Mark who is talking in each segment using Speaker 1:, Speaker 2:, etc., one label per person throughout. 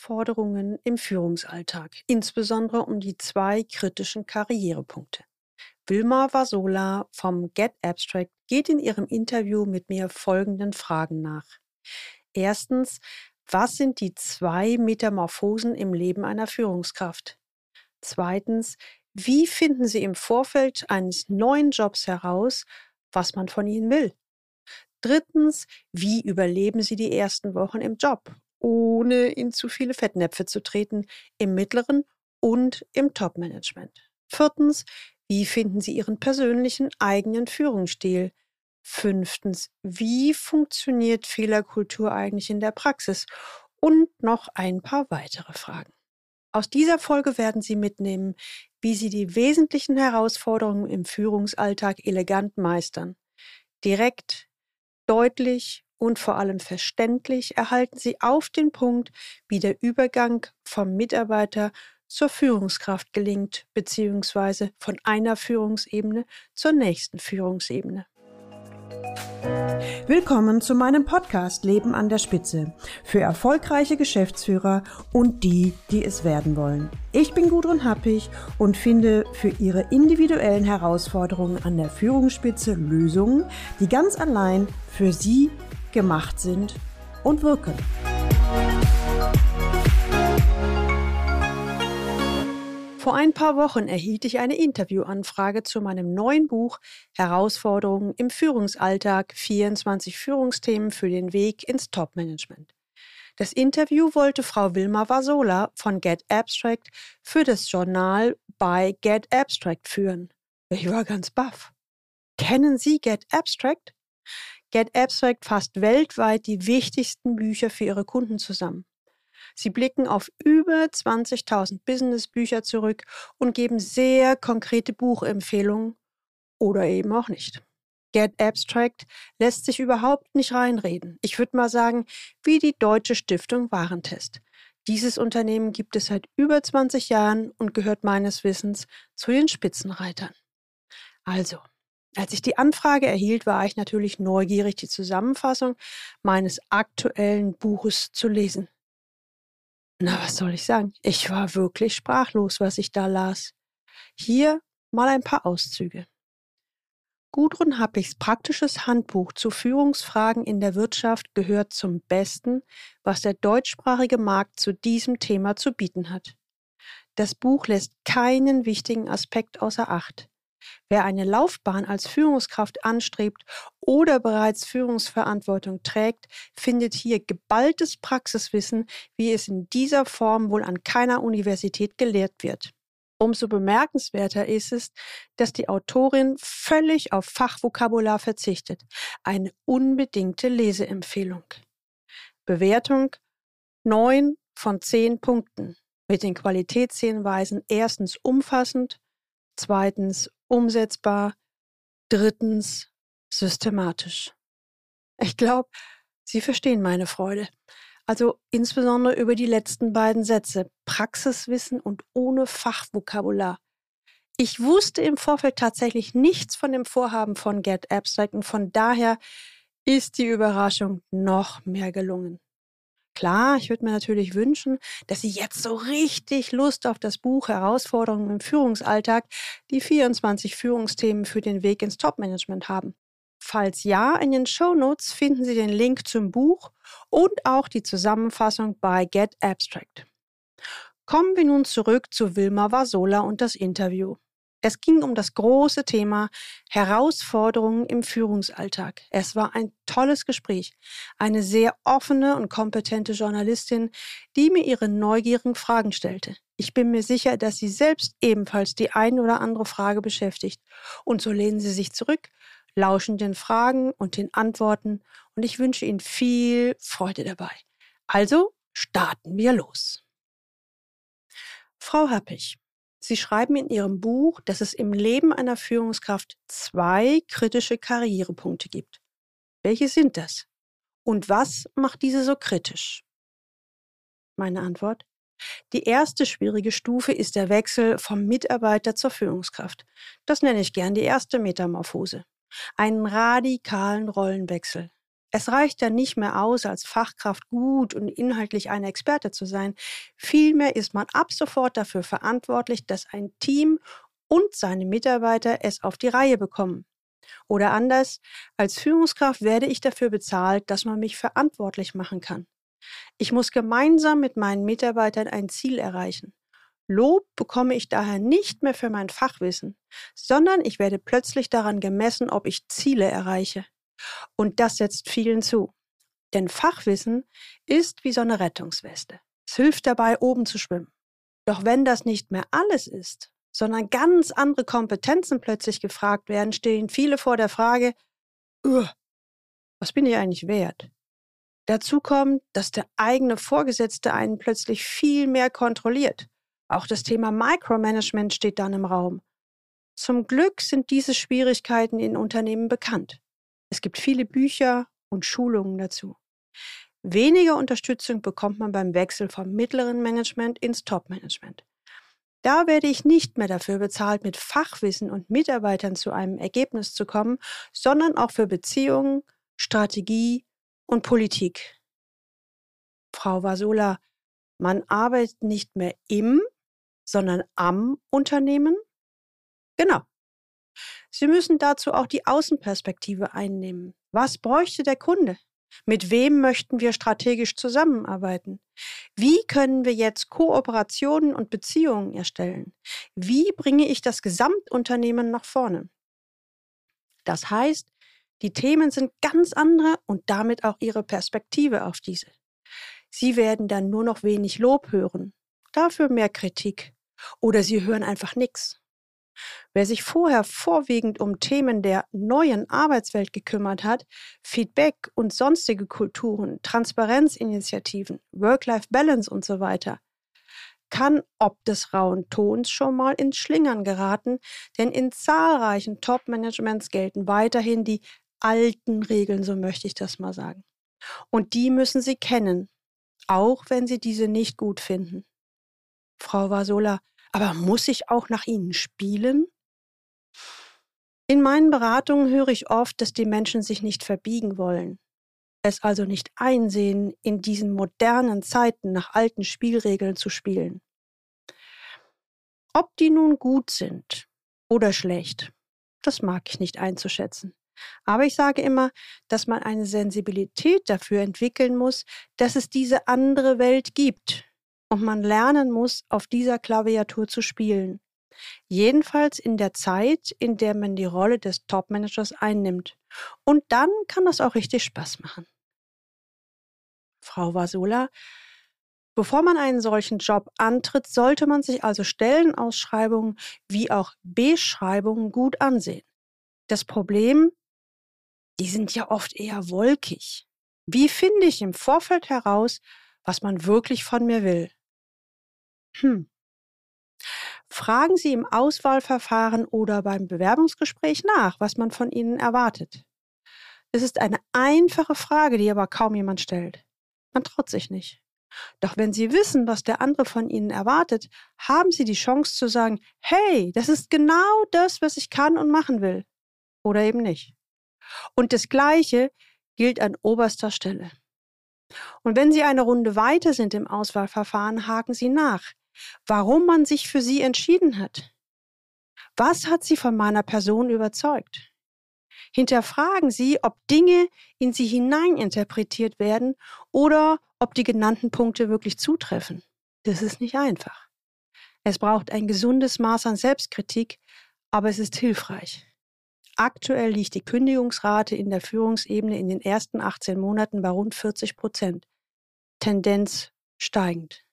Speaker 1: Herausforderungen im Führungsalltag, insbesondere um die zwei kritischen Karrierepunkte. Wilma Vasola vom Get Abstract geht in ihrem Interview mit mir folgenden Fragen nach. Erstens, was sind die zwei Metamorphosen im Leben einer Führungskraft? Zweitens, wie finden Sie im Vorfeld eines neuen Jobs heraus, was man von Ihnen will? Drittens, wie überleben Sie die ersten Wochen im Job, ohne in zu viele Fettnäpfe zu treten, im mittleren und im Top-Management? Viertens, wie finden Sie Ihren persönlichen eigenen Führungsstil? Fünftens, wie funktioniert Fehlerkultur eigentlich in der Praxis? Und noch ein paar weitere Fragen. Aus dieser Folge werden Sie mitnehmen, wie Sie die wesentlichen Herausforderungen im Führungsalltag elegant meistern. Direkt, deutlich und vor allem verständlich erhalten Sie auf den Punkt, wie der Übergang vom Mitarbeiter zur Führungskraft gelingt, beziehungsweise von einer Führungsebene zur nächsten Führungsebene. Willkommen zu meinem Podcast Leben an der Spitze für erfolgreiche Geschäftsführer und die, die es werden wollen. Ich bin Gudrun Happig und finde für Ihre individuellen Herausforderungen an der Führungsspitze Lösungen, die ganz allein für Sie gemacht sind und wirken. Vor ein paar Wochen erhielt ich eine Interviewanfrage zu meinem neuen Buch Herausforderungen im Führungsalltag 24 Führungsthemen für den Weg ins Topmanagement. Das Interview wollte Frau Wilma Vasola von Get Abstract für das Journal bei Get Abstract führen. Ich war ganz baff. Kennen Sie Get Abstract? Get Abstract fasst weltweit die wichtigsten Bücher für ihre Kunden zusammen. Sie blicken auf über 20.000 Businessbücher zurück und geben sehr konkrete Buchempfehlungen oder eben auch nicht. Get Abstract lässt sich überhaupt nicht reinreden. Ich würde mal sagen, wie die deutsche Stiftung Warentest. Dieses Unternehmen gibt es seit über 20 Jahren und gehört meines Wissens zu den Spitzenreitern. Also, als ich die Anfrage erhielt, war ich natürlich neugierig, die Zusammenfassung meines aktuellen Buches zu lesen. Na, was soll ich sagen? Ich war wirklich sprachlos, was ich da las. Hier mal ein paar Auszüge. Gudrun Happichs praktisches Handbuch zu Führungsfragen in der Wirtschaft gehört zum Besten, was der deutschsprachige Markt zu diesem Thema zu bieten hat. Das Buch lässt keinen wichtigen Aspekt außer Acht. Wer eine Laufbahn als Führungskraft anstrebt oder bereits Führungsverantwortung trägt, findet hier geballtes Praxiswissen, wie es in dieser Form wohl an keiner Universität gelehrt wird. Umso bemerkenswerter ist es, dass die Autorin völlig auf Fachvokabular verzichtet. Eine unbedingte Leseempfehlung. Bewertung 9 von 10 Punkten. Mit den Qualitätshinweisen erstens umfassend, zweitens umsetzbar, drittens systematisch. Ich glaube, Sie verstehen meine Freude. Also insbesondere über die letzten beiden Sätze. Praxiswissen und ohne Fachvokabular. Ich wusste im Vorfeld tatsächlich nichts von dem Vorhaben von Get Abstract und von daher ist die Überraschung noch mehr gelungen. Klar, ich würde mir natürlich wünschen, dass Sie jetzt so richtig Lust auf das Buch Herausforderungen im Führungsalltag, die 24 Führungsthemen für den Weg ins Topmanagement haben. Falls ja, in den Show Notes finden Sie den Link zum Buch und auch die Zusammenfassung bei Get Abstract. Kommen wir nun zurück zu Wilma Vasola und das Interview. Es ging um das große Thema Herausforderungen im Führungsalltag. Es war ein tolles Gespräch. Eine sehr offene und kompetente Journalistin, die mir ihre neugierigen Fragen stellte. Ich bin mir sicher, dass sie selbst ebenfalls die ein oder andere Frage beschäftigt. Und so lehnen sie sich zurück, lauschen den Fragen und den Antworten und ich wünsche Ihnen viel Freude dabei. Also starten wir los. Frau Happig, Sie schreiben in Ihrem Buch, dass es im Leben einer Führungskraft zwei kritische Karrierepunkte gibt. Welche sind das? Und was macht diese so kritisch? Meine Antwort. Die erste schwierige Stufe ist der Wechsel vom Mitarbeiter zur Führungskraft. Das nenne ich gern die erste Metamorphose. Einen radikalen Rollenwechsel. Es reicht ja nicht mehr aus, als Fachkraft gut und inhaltlich ein Experte zu sein. Vielmehr ist man ab sofort dafür verantwortlich, dass ein Team und seine Mitarbeiter es auf die Reihe bekommen. Oder anders, als Führungskraft werde ich dafür bezahlt, dass man mich verantwortlich machen kann. Ich muss gemeinsam mit meinen Mitarbeitern ein Ziel erreichen. Lob bekomme ich daher nicht mehr für mein Fachwissen, sondern ich werde plötzlich daran gemessen, ob ich Ziele erreiche. Und das setzt vielen zu. Denn Fachwissen ist wie so eine Rettungsweste. Es hilft dabei, oben zu schwimmen. Doch wenn das nicht mehr alles ist, sondern ganz andere Kompetenzen plötzlich gefragt werden, stehen viele vor der Frage, was bin ich eigentlich wert? Dazu kommt, dass der eigene Vorgesetzte einen plötzlich viel mehr kontrolliert. Auch das Thema Micromanagement steht dann im Raum. Zum Glück sind diese Schwierigkeiten in Unternehmen bekannt. Es gibt viele Bücher und Schulungen dazu. Weniger Unterstützung bekommt man beim Wechsel vom mittleren Management ins Top-Management. Da werde ich nicht mehr dafür bezahlt, mit Fachwissen und Mitarbeitern zu einem Ergebnis zu kommen, sondern auch für Beziehungen, Strategie und Politik. Frau Vasola, man arbeitet nicht mehr im, sondern am Unternehmen? Genau. Sie müssen dazu auch die Außenperspektive einnehmen. Was bräuchte der Kunde? Mit wem möchten wir strategisch zusammenarbeiten? Wie können wir jetzt Kooperationen und Beziehungen erstellen? Wie bringe ich das Gesamtunternehmen nach vorne? Das heißt, die Themen sind ganz andere und damit auch ihre Perspektive auf diese. Sie werden dann nur noch wenig Lob hören, dafür mehr Kritik. Oder sie hören einfach nichts. Wer sich vorher vorwiegend um Themen der neuen Arbeitswelt gekümmert hat, Feedback und sonstige Kulturen, Transparenzinitiativen, Work-Life-Balance und so weiter, kann ob des rauen Tons schon mal ins Schlingern geraten, denn in zahlreichen Top-Managements gelten weiterhin die alten Regeln, so möchte ich das mal sagen. Und die müssen Sie kennen, auch wenn Sie diese nicht gut finden. Frau Vasola, aber muss ich auch nach ihnen spielen? In meinen Beratungen höre ich oft, dass die Menschen sich nicht verbiegen wollen, es also nicht einsehen, in diesen modernen Zeiten nach alten Spielregeln zu spielen. Ob die nun gut sind oder schlecht, das mag ich nicht einzuschätzen. Aber ich sage immer, dass man eine Sensibilität dafür entwickeln muss, dass es diese andere Welt gibt, und man lernen muss, auf dieser Klaviatur zu spielen. Jedenfalls in der Zeit, in der man die Rolle des Topmanagers einnimmt. Und dann kann das auch richtig Spaß machen. Frau Vasola, bevor man einen solchen Job antritt, sollte man sich also Stellenausschreibungen wie auch Beschreibungen gut ansehen. Das Problem, die sind ja oft eher wolkig. Wie finde ich im Vorfeld heraus, was man wirklich von mir will? Hm. Fragen Sie im Auswahlverfahren oder beim Bewerbungsgespräch nach, was man von Ihnen erwartet. Es ist eine einfache Frage, die aber kaum jemand stellt. Man traut sich nicht. Doch wenn Sie wissen, was der andere von Ihnen erwartet, haben Sie die Chance zu sagen, hey, das ist genau das, was ich kann und machen will. Oder eben nicht. Und das Gleiche gilt an oberster Stelle. Und wenn Sie eine Runde weiter sind im Auswahlverfahren, haken Sie nach warum man sich für sie entschieden hat. Was hat sie von meiner Person überzeugt? Hinterfragen Sie, ob Dinge in Sie hineininterpretiert werden oder ob die genannten Punkte wirklich zutreffen. Das ist nicht einfach. Es braucht ein gesundes Maß an Selbstkritik, aber es ist hilfreich. Aktuell liegt die Kündigungsrate in der Führungsebene in den ersten 18 Monaten bei rund 40 Prozent. Tendenz steigend.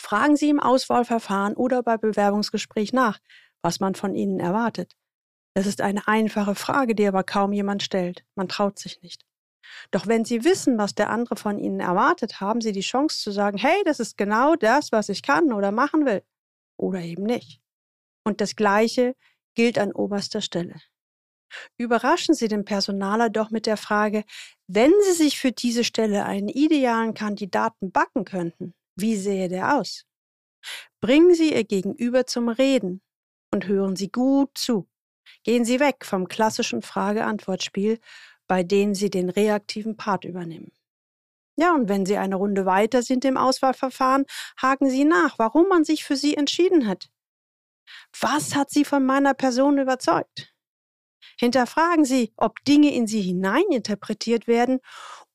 Speaker 1: Fragen Sie im Auswahlverfahren oder bei Bewerbungsgespräch nach, was man von Ihnen erwartet. Das ist eine einfache Frage, die aber kaum jemand stellt. Man traut sich nicht. Doch wenn Sie wissen, was der andere von Ihnen erwartet, haben Sie die Chance zu sagen, hey, das ist genau das, was ich kann oder machen will. Oder eben nicht. Und das Gleiche gilt an oberster Stelle. Überraschen Sie den Personaler doch mit der Frage, wenn Sie sich für diese Stelle einen idealen Kandidaten backen könnten, wie sähe der aus? Bringen Sie Ihr Gegenüber zum Reden und hören Sie gut zu. Gehen Sie weg vom klassischen Frage-Antwort-Spiel, bei denen Sie den reaktiven Part übernehmen. Ja, und wenn Sie eine Runde weiter sind im Auswahlverfahren, haken Sie nach, warum man sich für Sie entschieden hat. Was hat Sie von meiner Person überzeugt? Hinterfragen Sie, ob Dinge in Sie hineininterpretiert werden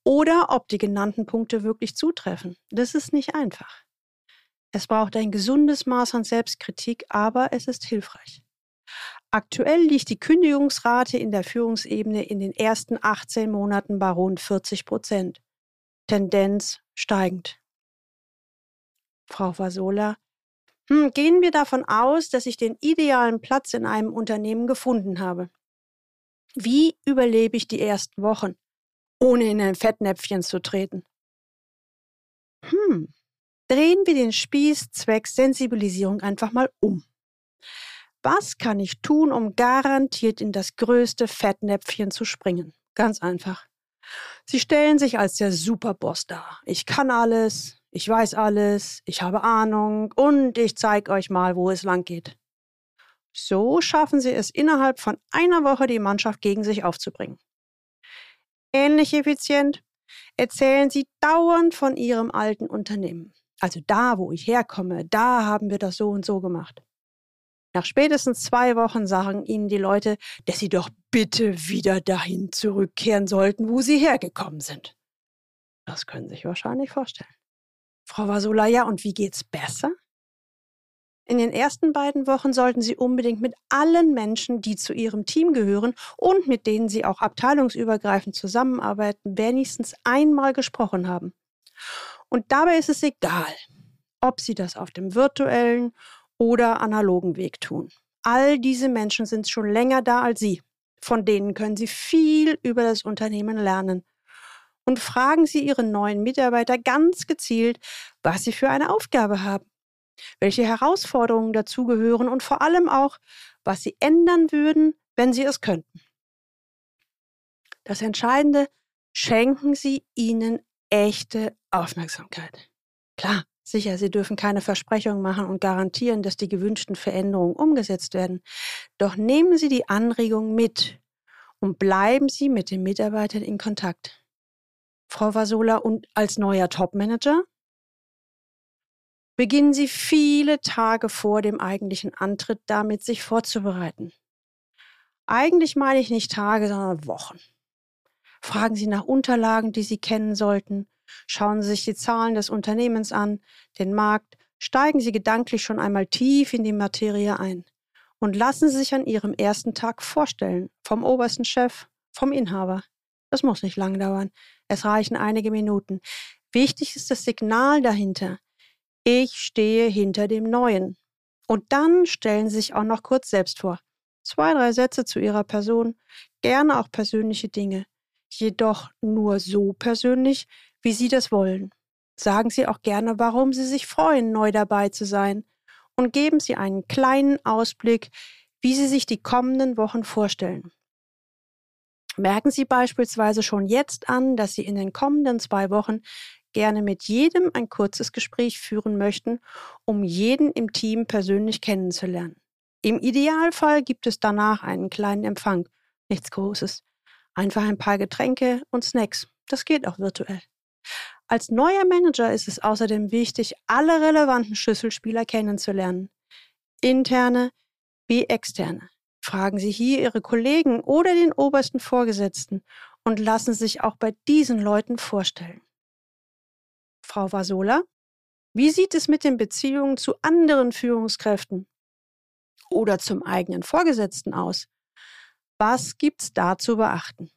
Speaker 1: oder ob die genannten Punkte wirklich zutreffen. Das ist nicht einfach. Es braucht ein gesundes Maß an Selbstkritik, aber es ist hilfreich. Aktuell liegt die Kündigungsrate in der Führungsebene in den ersten 18 Monaten bei rund 40 Prozent. Tendenz steigend. Frau Vasola, hm, gehen wir davon aus, dass ich den idealen Platz in einem Unternehmen gefunden habe. Wie überlebe ich die ersten Wochen, ohne in ein Fettnäpfchen zu treten? Hm, drehen wir den Spieß zwecks Sensibilisierung einfach mal um. Was kann ich tun, um garantiert in das größte Fettnäpfchen zu springen? Ganz einfach. Sie stellen sich als der Superboss dar. Ich kann alles, ich weiß alles, ich habe Ahnung und ich zeige euch mal, wo es lang geht. So schaffen sie es innerhalb von einer Woche, die Mannschaft gegen sich aufzubringen. Ähnlich effizient erzählen sie dauernd von ihrem alten Unternehmen. Also da, wo ich herkomme, da haben wir das so und so gemacht. Nach spätestens zwei Wochen sagen ihnen die Leute, dass sie doch bitte wieder dahin zurückkehren sollten, wo sie hergekommen sind. Das können Sie sich wahrscheinlich vorstellen. Frau Vasola, ja, und wie geht's besser? In den ersten beiden Wochen sollten Sie unbedingt mit allen Menschen, die zu Ihrem Team gehören und mit denen Sie auch abteilungsübergreifend zusammenarbeiten, wenigstens einmal gesprochen haben. Und dabei ist es egal, ob Sie das auf dem virtuellen oder analogen Weg tun. All diese Menschen sind schon länger da als Sie. Von denen können Sie viel über das Unternehmen lernen. Und fragen Sie Ihre neuen Mitarbeiter ganz gezielt, was sie für eine Aufgabe haben, welche Herausforderungen dazugehören und vor allem auch, was Sie ändern würden, wenn Sie es könnten. Das Entscheidende, schenken Sie ihnen echte Aufmerksamkeit. Klar, Sicher, Sie dürfen keine Versprechungen machen und garantieren, dass die gewünschten Veränderungen umgesetzt werden. Doch nehmen Sie die Anregungen mit und bleiben Sie mit den Mitarbeitern in Kontakt. Frau Vasola, und als neuer Topmanager? Beginnen Sie viele Tage vor dem eigentlichen Antritt damit, sich vorzubereiten. Eigentlich meine ich nicht Tage, sondern Wochen. Fragen Sie nach Unterlagen, die Sie kennen sollten Schauen Sie sich die Zahlen des Unternehmens an, den Markt, steigen Sie gedanklich schon einmal tief in die Materie ein und lassen Sie sich an Ihrem ersten Tag vorstellen, vom obersten Chef, vom Inhaber. Das muss nicht lang dauern, es reichen einige Minuten. Wichtig ist das Signal dahinter. Ich stehe hinter dem Neuen. Und dann stellen Sie sich auch noch kurz selbst vor. Zwei, drei Sätze zu Ihrer Person, gerne auch persönliche Dinge. Jedoch nur so persönlich, wie Sie das wollen. Sagen Sie auch gerne, warum Sie sich freuen, neu dabei zu sein. Und geben Sie einen kleinen Ausblick, wie Sie sich die kommenden Wochen vorstellen. Merken Sie beispielsweise schon jetzt an, dass Sie in den kommenden zwei Wochen gerne mit jedem ein kurzes Gespräch führen möchten, um jeden im Team persönlich kennenzulernen. Im Idealfall gibt es danach einen kleinen Empfang. Nichts Großes. Einfach ein paar Getränke und Snacks. Das geht auch virtuell. Als neuer Manager ist es außerdem wichtig, alle relevanten Schlüsselspieler kennenzulernen. Interne wie externe. Fragen Sie hier Ihre Kollegen oder den obersten Vorgesetzten und lassen sich auch bei diesen Leuten vorstellen. Frau Vasola, wie sieht es mit den Beziehungen zu anderen Führungskräften oder zum eigenen Vorgesetzten aus? Was gibt's da zu beachten?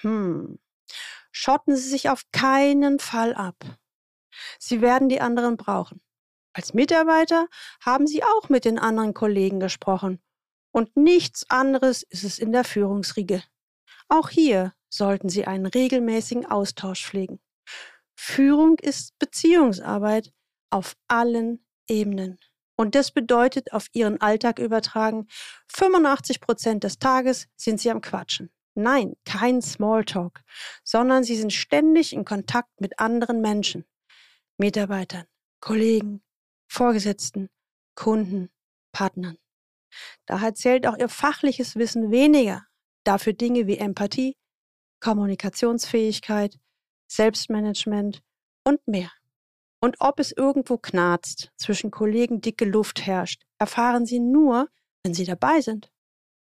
Speaker 1: Hm, schotten Sie sich auf keinen Fall ab. Sie werden die anderen brauchen. Als Mitarbeiter haben Sie auch mit den anderen Kollegen gesprochen. Und nichts anderes ist es in der Führungsriege. Auch hier sollten Sie einen regelmäßigen Austausch pflegen. Führung ist Beziehungsarbeit auf allen Ebenen. Und das bedeutet auf Ihren Alltag übertragen, 85 Prozent des Tages sind Sie am Quatschen. Nein, kein Smalltalk, sondern sie sind ständig in Kontakt mit anderen Menschen, Mitarbeitern, Kollegen, Vorgesetzten, Kunden, Partnern. Daher zählt auch ihr fachliches Wissen weniger, dafür Dinge wie Empathie, Kommunikationsfähigkeit, Selbstmanagement und mehr. Und ob es irgendwo knarzt, zwischen Kollegen dicke Luft herrscht, erfahren Sie nur, wenn Sie dabei sind.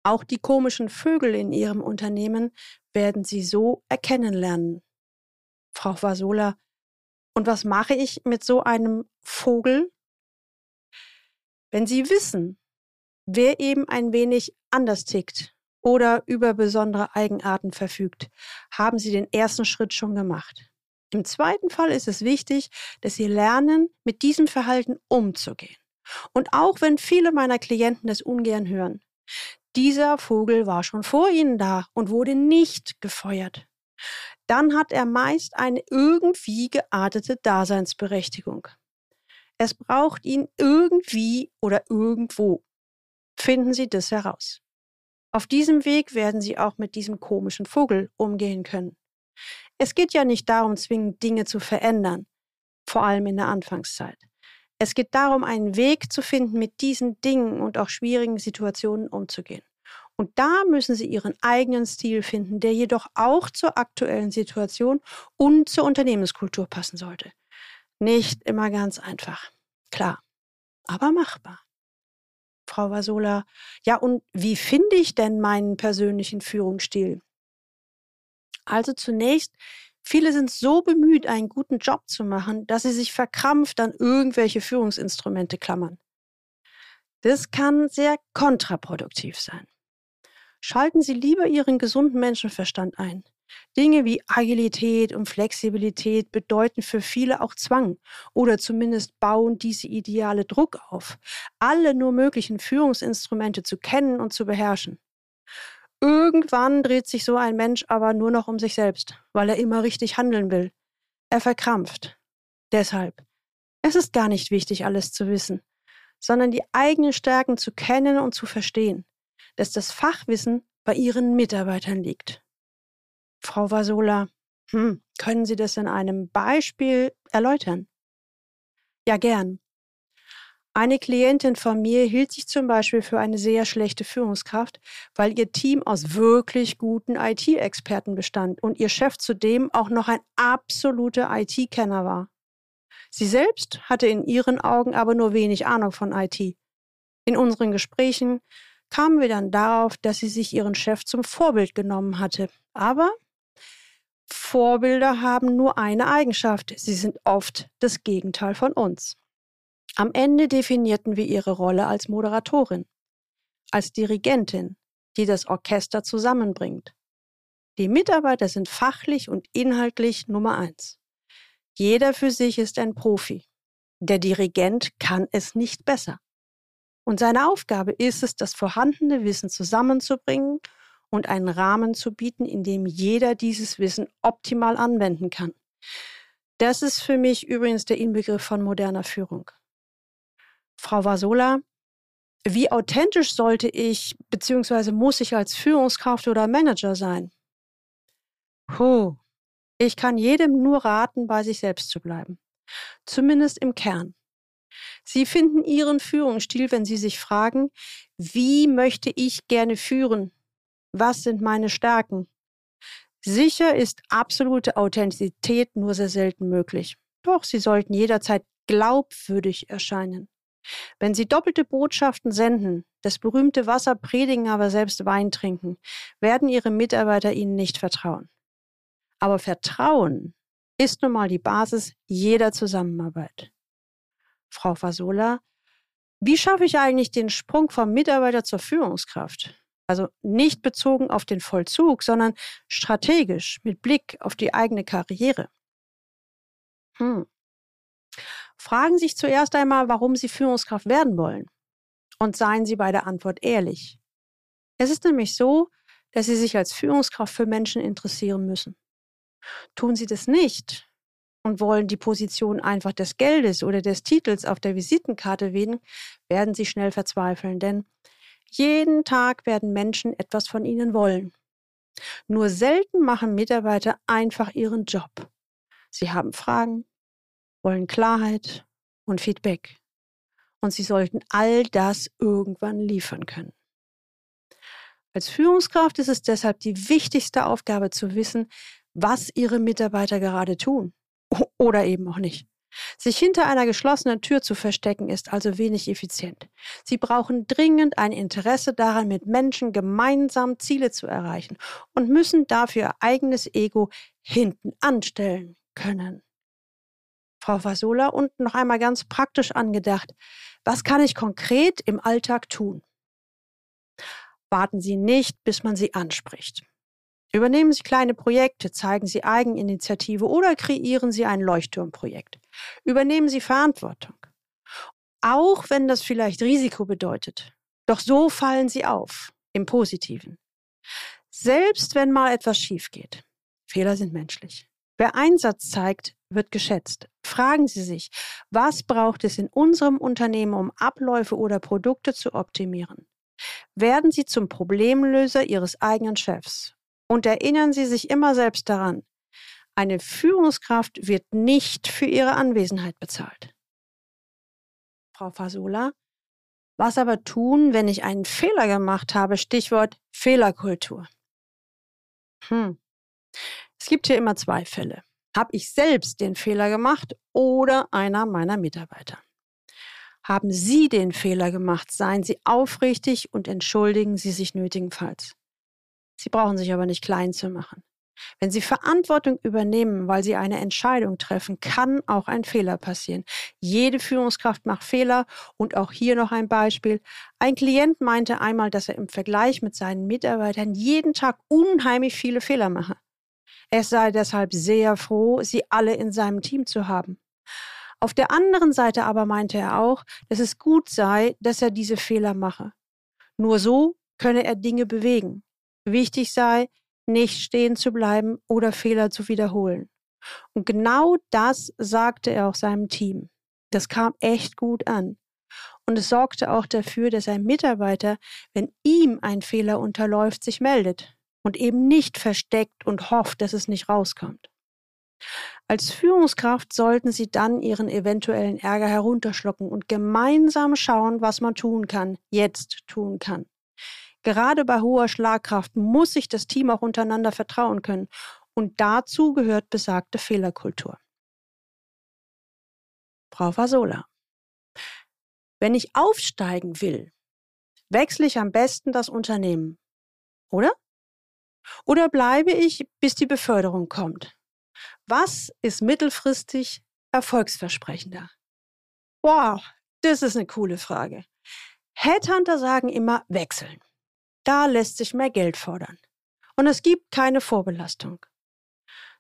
Speaker 1: Auch die komischen Vögel in Ihrem Unternehmen werden Sie so erkennen lernen. Frau Vasola, und was mache ich mit so einem Vogel? Wenn Sie wissen, wer eben ein wenig anders tickt oder über besondere Eigenarten verfügt, haben Sie den ersten Schritt schon gemacht. Im zweiten Fall ist es wichtig, dass Sie lernen, mit diesem Verhalten umzugehen. Und auch wenn viele meiner Klienten das ungern hören, dieser Vogel war schon vor Ihnen da und wurde nicht gefeuert. Dann hat er meist eine irgendwie geartete Daseinsberechtigung. Es braucht ihn irgendwie oder irgendwo. Finden Sie das heraus. Auf diesem Weg werden Sie auch mit diesem komischen Vogel umgehen können. Es geht ja nicht darum, zwingend Dinge zu verändern, vor allem in der Anfangszeit. Es geht darum, einen Weg zu finden, mit diesen Dingen und auch schwierigen Situationen umzugehen. Und da müssen Sie Ihren eigenen Stil finden, der jedoch auch zur aktuellen Situation und zur Unternehmenskultur passen sollte. Nicht immer ganz einfach. Klar, aber machbar. Frau Vasola, ja, und wie finde ich denn meinen persönlichen Führungsstil? Also zunächst Viele sind so bemüht, einen guten Job zu machen, dass sie sich verkrampft an irgendwelche Führungsinstrumente klammern. Das kann sehr kontraproduktiv sein. Schalten Sie lieber Ihren gesunden Menschenverstand ein. Dinge wie Agilität und Flexibilität bedeuten für viele auch Zwang oder zumindest bauen diese Ideale Druck auf, alle nur möglichen Führungsinstrumente zu kennen und zu beherrschen. Irgendwann dreht sich so ein Mensch aber nur noch um sich selbst, weil er immer richtig handeln will. Er verkrampft. Deshalb. Es ist gar nicht wichtig, alles zu wissen, sondern die eigenen Stärken zu kennen und zu verstehen, dass das Fachwissen bei Ihren Mitarbeitern liegt. Frau Vasola, hm, können Sie das in einem Beispiel erläutern? Ja, gern. Eine Klientin von mir hielt sich zum Beispiel für eine sehr schlechte Führungskraft, weil ihr Team aus wirklich guten IT-Experten bestand und ihr Chef zudem auch noch ein absoluter IT-Kenner war. Sie selbst hatte in ihren Augen aber nur wenig Ahnung von IT. In unseren Gesprächen kamen wir dann darauf, dass sie sich ihren Chef zum Vorbild genommen hatte. Aber Vorbilder haben nur eine Eigenschaft, sie sind oft das Gegenteil von uns. Am Ende definierten wir ihre Rolle als Moderatorin, als Dirigentin, die das Orchester zusammenbringt. Die Mitarbeiter sind fachlich und inhaltlich Nummer eins. Jeder für sich ist ein Profi. Der Dirigent kann es nicht besser. Und seine Aufgabe ist es, das vorhandene Wissen zusammenzubringen und einen Rahmen zu bieten, in dem jeder dieses Wissen optimal anwenden kann. Das ist für mich übrigens der Inbegriff von moderner Führung. Frau Vasola, wie authentisch sollte ich bzw. muss ich als Führungskraft oder Manager sein? Puh, ich kann jedem nur raten, bei sich selbst zu bleiben. Zumindest im Kern. Sie finden Ihren Führungsstil, wenn Sie sich fragen, wie möchte ich gerne führen? Was sind meine Stärken? Sicher ist absolute Authentizität nur sehr selten möglich. Doch Sie sollten jederzeit glaubwürdig erscheinen. Wenn Sie doppelte Botschaften senden, das berühmte Wasser predigen, aber selbst Wein trinken, werden Ihre Mitarbeiter Ihnen nicht vertrauen. Aber Vertrauen ist nun mal die Basis jeder Zusammenarbeit. Frau Fasola, wie schaffe ich eigentlich den Sprung vom Mitarbeiter zur Führungskraft? Also nicht bezogen auf den Vollzug, sondern strategisch mit Blick auf die eigene Karriere. Hm. Fragen Sie sich zuerst einmal, warum Sie Führungskraft werden wollen. Und seien Sie bei der Antwort ehrlich. Es ist nämlich so, dass Sie sich als Führungskraft für Menschen interessieren müssen. Tun Sie das nicht und wollen die Position einfach des Geldes oder des Titels auf der Visitenkarte wählen, werden Sie schnell verzweifeln, denn jeden Tag werden Menschen etwas von Ihnen wollen. Nur selten machen Mitarbeiter einfach ihren Job. Sie haben Fragen, wollen Klarheit und Feedback. Und sie sollten all das irgendwann liefern können. Als Führungskraft ist es deshalb die wichtigste Aufgabe zu wissen, was Ihre Mitarbeiter gerade tun. Oder eben auch nicht. Sich hinter einer geschlossenen Tür zu verstecken, ist also wenig effizient. Sie brauchen dringend ein Interesse daran, mit Menschen gemeinsam Ziele zu erreichen und müssen dafür ihr eigenes Ego hinten anstellen können. Frau Fasola, und noch einmal ganz praktisch angedacht, was kann ich konkret im Alltag tun? Warten Sie nicht, bis man Sie anspricht. Übernehmen Sie kleine Projekte, zeigen Sie Eigeninitiative oder kreieren Sie ein Leuchtturmprojekt. Übernehmen Sie Verantwortung. Auch wenn das vielleicht Risiko bedeutet. Doch so fallen Sie auf, im Positiven. Selbst wenn mal etwas schief geht. Fehler sind menschlich. Wer Einsatz zeigt, wird geschätzt. Fragen Sie sich, was braucht es in unserem Unternehmen, um Abläufe oder Produkte zu optimieren? Werden Sie zum Problemlöser Ihres eigenen Chefs und erinnern Sie sich immer selbst daran, eine Führungskraft wird nicht für ihre Anwesenheit bezahlt. Frau Fasola, was aber tun, wenn ich einen Fehler gemacht habe? Stichwort Fehlerkultur. Hm. Es gibt hier immer zwei Fälle. Habe ich selbst den Fehler gemacht oder einer meiner Mitarbeiter? Haben Sie den Fehler gemacht, seien Sie aufrichtig und entschuldigen Sie sich nötigenfalls. Sie brauchen sich aber nicht klein zu machen. Wenn Sie Verantwortung übernehmen, weil Sie eine Entscheidung treffen, kann auch ein Fehler passieren. Jede Führungskraft macht Fehler und auch hier noch ein Beispiel. Ein Klient meinte einmal, dass er im Vergleich mit seinen Mitarbeitern jeden Tag unheimlich viele Fehler mache. Er sei deshalb sehr froh, sie alle in seinem Team zu haben. Auf der anderen Seite aber meinte er auch, dass es gut sei, dass er diese Fehler mache. Nur so könne er Dinge bewegen. Wichtig sei, nicht stehen zu bleiben oder Fehler zu wiederholen. Und genau das sagte er auch seinem Team. Das kam echt gut an. Und es sorgte auch dafür, dass ein Mitarbeiter, wenn ihm ein Fehler unterläuft, sich meldet und eben nicht versteckt und hofft, dass es nicht rauskommt. Als Führungskraft sollten Sie dann Ihren eventuellen Ärger herunterschlucken und gemeinsam schauen, was man tun kann, jetzt tun kann. Gerade bei hoher Schlagkraft muss sich das Team auch untereinander vertrauen können. Und dazu gehört besagte Fehlerkultur. Frau Fasola. Wenn ich aufsteigen will, wechsle ich am besten das Unternehmen. Oder? Oder bleibe ich, bis die Beförderung kommt? Was ist mittelfristig erfolgsversprechender? Wow, das ist eine coole Frage. Headhunter sagen immer wechseln. Da lässt sich mehr Geld fordern. Und es gibt keine Vorbelastung.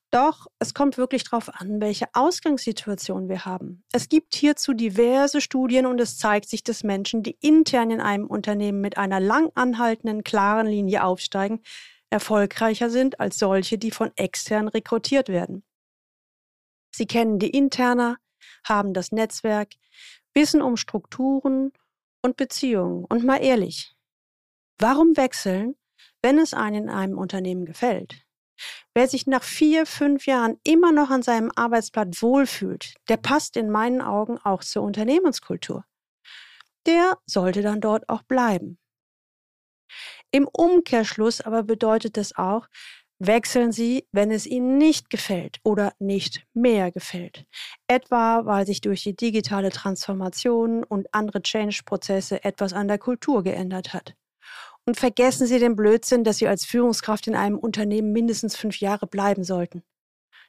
Speaker 1: Doch es kommt wirklich darauf an, welche Ausgangssituation wir haben. Es gibt hierzu diverse Studien und es zeigt sich, dass Menschen, die intern in einem Unternehmen mit einer lang anhaltenden, klaren Linie aufsteigen, erfolgreicher sind als solche, die von extern rekrutiert werden. Sie kennen die Interna, haben das Netzwerk, wissen um Strukturen und Beziehungen. Und mal ehrlich, Warum wechseln, wenn es einem in einem Unternehmen gefällt? Wer sich nach vier, fünf Jahren immer noch an seinem Arbeitsplatz wohlfühlt, der passt in meinen Augen auch zur Unternehmenskultur. Der sollte dann dort auch bleiben. Im Umkehrschluss aber bedeutet das auch, wechseln Sie, wenn es Ihnen nicht gefällt oder nicht mehr gefällt. Etwa, weil sich durch die digitale Transformation und andere Change-Prozesse etwas an der Kultur geändert hat. Und vergessen Sie den Blödsinn, dass Sie als Führungskraft in einem Unternehmen mindestens fünf Jahre bleiben sollten.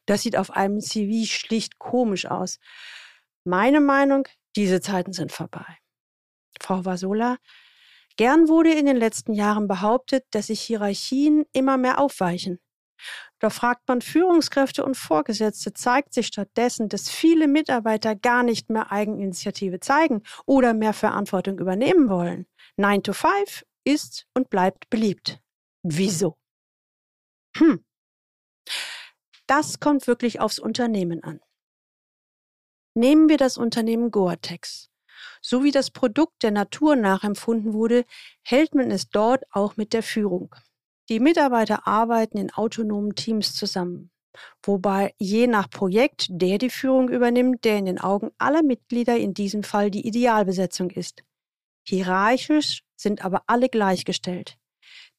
Speaker 1: Das sieht auf einem CV schlicht komisch aus. Meine Meinung, diese Zeiten sind vorbei. Frau Vasola, gern wurde in den letzten Jahren behauptet, dass sich Hierarchien immer mehr aufweichen. Doch fragt man Führungskräfte und Vorgesetzte, zeigt sich stattdessen, dass viele Mitarbeiter gar nicht mehr Eigeninitiative zeigen oder mehr Verantwortung übernehmen wollen. 9 to 5 ist und bleibt beliebt. Wieso? Hm. Das kommt wirklich aufs Unternehmen an. Nehmen wir das Unternehmen Goatex. So wie das Produkt der Natur nachempfunden wurde, hält man es dort auch mit der Führung. Die Mitarbeiter arbeiten in autonomen Teams zusammen, wobei je nach Projekt der die Führung übernimmt, der in den Augen aller Mitglieder in diesem Fall die Idealbesetzung ist. Hierarchisch sind aber alle gleichgestellt.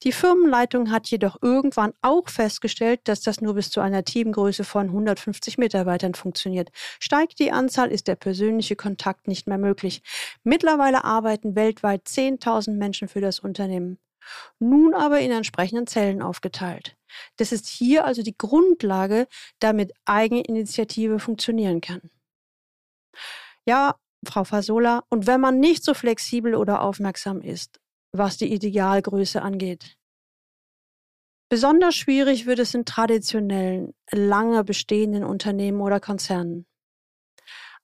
Speaker 1: Die Firmenleitung hat jedoch irgendwann auch festgestellt, dass das nur bis zu einer Teamgröße von 150 Mitarbeitern funktioniert. Steigt die Anzahl, ist der persönliche Kontakt nicht mehr möglich. Mittlerweile arbeiten weltweit 10.000 Menschen für das Unternehmen. Nun aber in entsprechenden Zellen aufgeteilt. Das ist hier also die Grundlage, damit Eigeninitiative funktionieren kann. Ja, Frau Fasola, und wenn man nicht so flexibel oder aufmerksam ist, was die Idealgröße angeht. Besonders schwierig wird es in traditionellen, lange bestehenden Unternehmen oder Konzernen.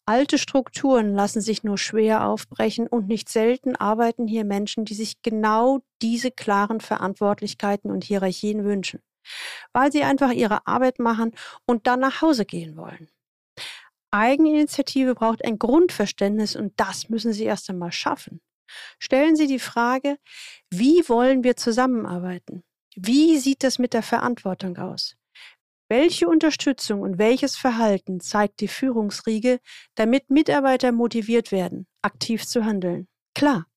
Speaker 1: Alte Strukturen lassen sich nur schwer aufbrechen und nicht selten arbeiten hier Menschen, die sich genau diese klaren Verantwortlichkeiten und Hierarchien wünschen, weil sie einfach ihre Arbeit machen und dann nach Hause gehen wollen. Eigeninitiative braucht ein Grundverständnis und das müssen Sie erst einmal schaffen. Stellen Sie die Frage, wie wollen wir zusammenarbeiten? Wie sieht das mit der Verantwortung aus? Welche Unterstützung und welches Verhalten zeigt die Führungsriege, damit Mitarbeiter motiviert werden, aktiv zu handeln? Klar,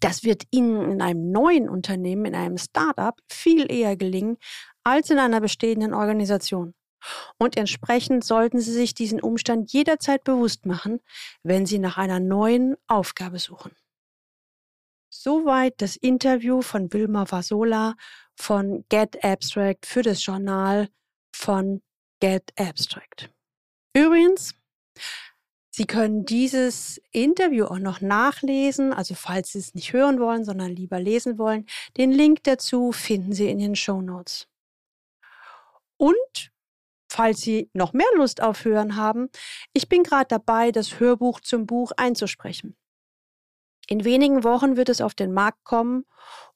Speaker 1: das wird Ihnen in einem neuen Unternehmen, in einem Start-up viel eher gelingen als in einer bestehenden Organisation. Und entsprechend sollten Sie sich diesen Umstand jederzeit bewusst machen, wenn Sie nach einer neuen Aufgabe suchen. Soweit das Interview von Wilma Vasola von Get Abstract für das Journal von Get Abstract. Übrigens, Sie können dieses Interview auch noch nachlesen, also falls Sie es nicht hören wollen, sondern lieber lesen wollen. Den Link dazu finden Sie in den Show Notes. Und falls Sie noch mehr Lust auf Hören haben, ich bin gerade dabei, das Hörbuch zum Buch einzusprechen. In wenigen Wochen wird es auf den Markt kommen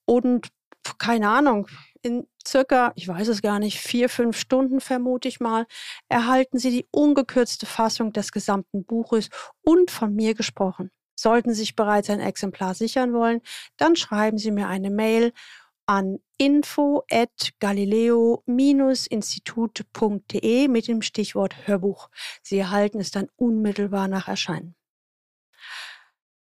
Speaker 1: und keine Ahnung, in circa, ich weiß es gar nicht, vier, fünf Stunden vermute ich mal, erhalten Sie die ungekürzte Fassung des gesamten Buches und von mir gesprochen. Sollten Sie sich bereits ein Exemplar sichern wollen, dann schreiben Sie mir eine Mail an info at galileo-institut.de mit dem Stichwort Hörbuch. Sie erhalten es dann unmittelbar nach Erscheinen.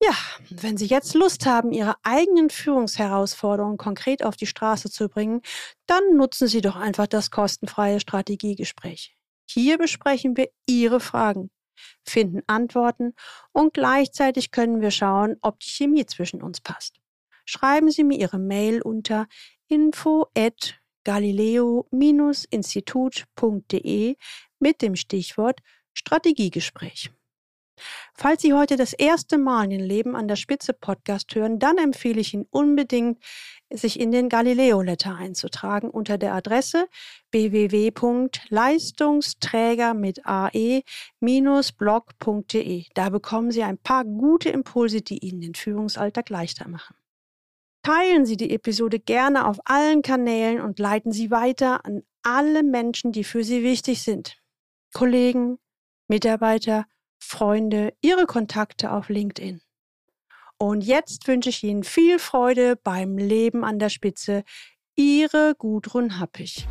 Speaker 1: Ja, wenn Sie jetzt Lust haben, Ihre eigenen Führungsherausforderungen konkret auf die Straße zu bringen, dann nutzen Sie doch einfach das kostenfreie Strategiegespräch. Hier besprechen wir Ihre Fragen, finden Antworten und gleichzeitig können wir schauen, ob die Chemie zwischen uns passt. Schreiben Sie mir Ihre Mail unter info at galileo-institut.de mit dem Stichwort Strategiegespräch. Falls Sie heute das erste Mal den Leben an der Spitze Podcast hören, dann empfehle ich Ihnen unbedingt, sich in den Galileo Letter einzutragen unter der Adresse www.leistungsträger mit ae-blog.de. Da bekommen Sie ein paar gute Impulse, die Ihnen den Führungsalltag leichter machen. Teilen Sie die Episode gerne auf allen Kanälen und leiten Sie weiter an alle Menschen, die für Sie wichtig sind. Kollegen, Mitarbeiter, Freunde, Ihre Kontakte auf LinkedIn. Und jetzt wünsche ich Ihnen viel Freude beim Leben an der Spitze. Ihre Gudrun Happig.